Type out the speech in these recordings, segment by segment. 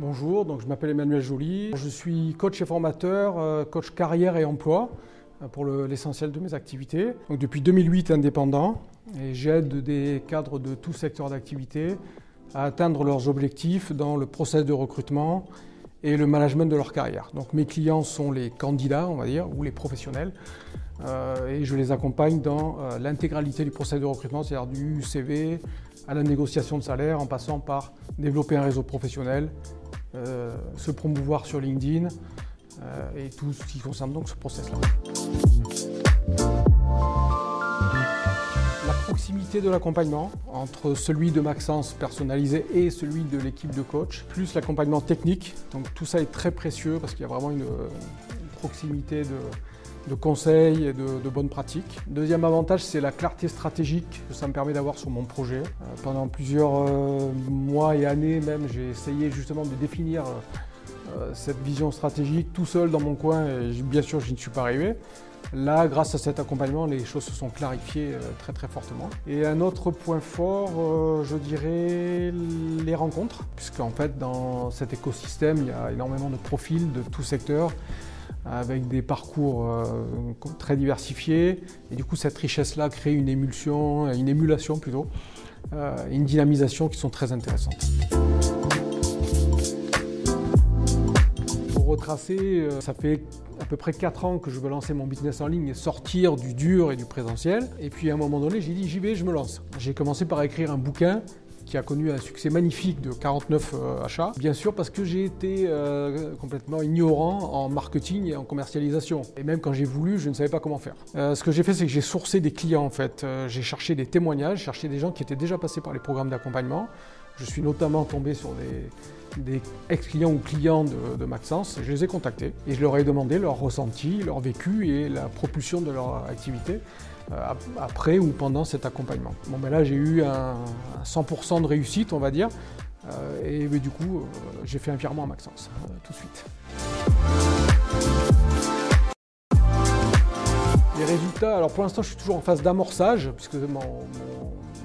Bonjour, donc je m'appelle Emmanuel Joly. Je suis coach et formateur, euh, coach carrière et emploi euh, pour l'essentiel de mes activités. Donc depuis 2008 indépendant et j'aide des cadres de tout secteur d'activité à atteindre leurs objectifs dans le process de recrutement et le management de leur carrière. Donc mes clients sont les candidats, on va dire, ou les professionnels, euh, et je les accompagne dans l'intégralité du process de recrutement, c'est-à-dire du CV à la négociation de salaire, en passant par développer un réseau professionnel, euh, se promouvoir sur LinkedIn et tout ce qui concerne donc ce process-là. La proximité de l'accompagnement entre celui de Maxence personnalisé et celui de l'équipe de coach, plus l'accompagnement technique. Donc tout ça est très précieux parce qu'il y a vraiment une, proximité de, conseils et de, bonnes pratiques. Deuxième avantage, c'est la clarté stratégique que ça me permet d'avoir sur mon projet. Euh, pendant plusieurs euh, mois et années même, j'ai essayé justement de définir euh, cette vision stratégique tout seul dans mon coin et bien sûr, je n'y suis pas arrivé. Là, grâce à cet accompagnement, les choses se sont clarifiées très très fortement. Et un autre point fort, je dirais les rencontres, puisqu'en fait dans cet écosystème, il y a énormément de profils de tout secteur avec des parcours euh, très diversifiés. Et du coup, cette richesse-là crée une émulsion, une émulation plutôt, une dynamisation qui sont très intéressantes. Pour retracer, ça fait à peu près 4 ans que je veux lancer mon business en ligne et sortir du dur et du présentiel. Et puis à un moment donné, j'ai dit j'y vais, je me lance. J'ai commencé par écrire un bouquin qui a connu un succès magnifique de 49 euh, achats. Bien sûr parce que j'ai été euh, complètement ignorant en marketing et en commercialisation. Et même quand j'ai voulu, je ne savais pas comment faire. Euh, ce que j'ai fait, c'est que j'ai sourcé des clients en fait. j'ai cherché des témoignages, cherché des gens qui étaient déjà passés par les programmes d'accompagnement. Je suis notamment tombé sur des, ex-clients ou clients de, de, Maxence. Je les ai contactés et je leur ai demandé leur ressenti, leur vécu et la propulsion de leur activité après ou pendant cet accompagnement. Bon, ben là, j'ai eu un, 100% de réussite, on va dire. Euh, et du coup, euh, j'ai fait un virement à Maxence tout de suite. Les résultats, alors pour l'instant je suis toujours en phase d'amorçage puisque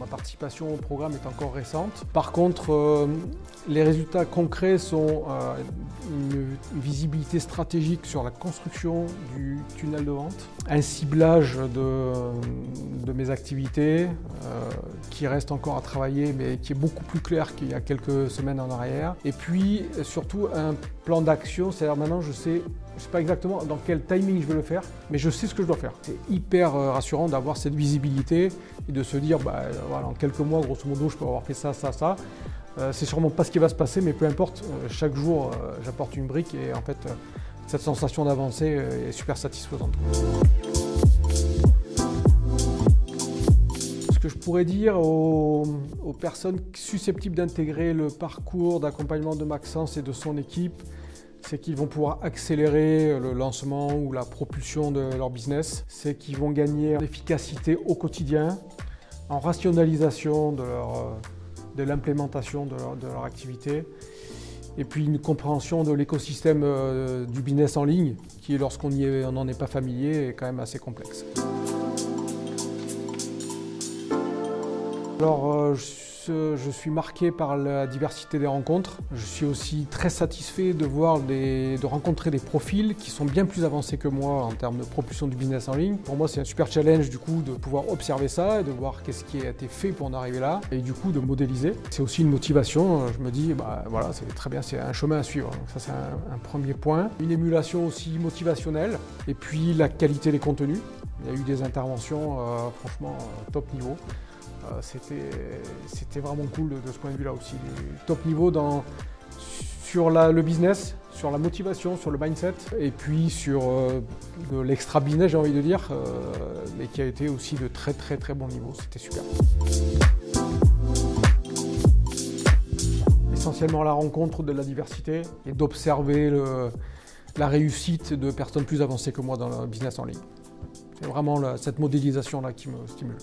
ma participation au programme est encore récente. Par contre, euh, les résultats concrets sont euh, une, visibilité stratégique sur la construction du tunnel de vente, un ciblage de, mes activités euh, qui reste encore à travailler mais qui est beaucoup plus clair qu'il y a quelques semaines en arrière. Et puis surtout un plan d'action, c'est-à-dire maintenant je sais je ne sais pas exactement dans quel timing je vais le faire, mais je sais ce que je dois faire. C'est hyper euh, rassurant d'avoir cette visibilité et de se dire, bah, voilà, en quelques mois, grosso modo, je peux avoir fait ça, ça, ça. Euh, c'est sûrement pas ce qui va se passer, mais peu importe, euh, chaque jour, j'apporte une brique et en fait, cette sensation d'avancer est super satisfaisante. Ce que je pourrais dire aux, aux personnes susceptibles d'intégrer le parcours d'accompagnement de Maxence et de son équipe, c'est qu'ils vont pouvoir accélérer le lancement ou la propulsion de leur business, c'est qu'ils vont gagner en efficacité au quotidien, en rationalisation de, de l'implémentation de leur, activité, et puis une compréhension de l'écosystème euh, du business en ligne, qui lorsqu'on n'en est pas familier est quand même assez complexe. Alors, euh, suis marqué par la diversité des rencontres. Je suis aussi très satisfait de voir de rencontrer des profils qui sont bien plus avancés que moi en termes de propulsion du business en ligne. Pour moi, c'est un super challenge du coup de pouvoir observer ça et de voir qu'est-ce qui a été fait pour en arriver là et du coup de modéliser. C'est aussi une motivation. Je me dis, bah voilà, c'est très bien, c'est un chemin à suivre. Ça, c'est un, un premier point. Une émulation aussi motivationnelle et puis la qualité des contenus. Il y a eu des interventions euh, franchement euh, top niveau. Euh, c'était vraiment cool de, ce point de vue-là aussi. Top niveau dans, sur le business, sur la motivation, sur le mindset, et puis sur euh, l'extra business, j'ai envie de dire, euh, mais qui a été aussi de très très très bon niveau. C'était super. Essentiellement la rencontre de la diversité et d'observer la réussite de personnes plus avancées que moi dans le business en ligne. C'est vraiment cette modélisation-là qui me stimule.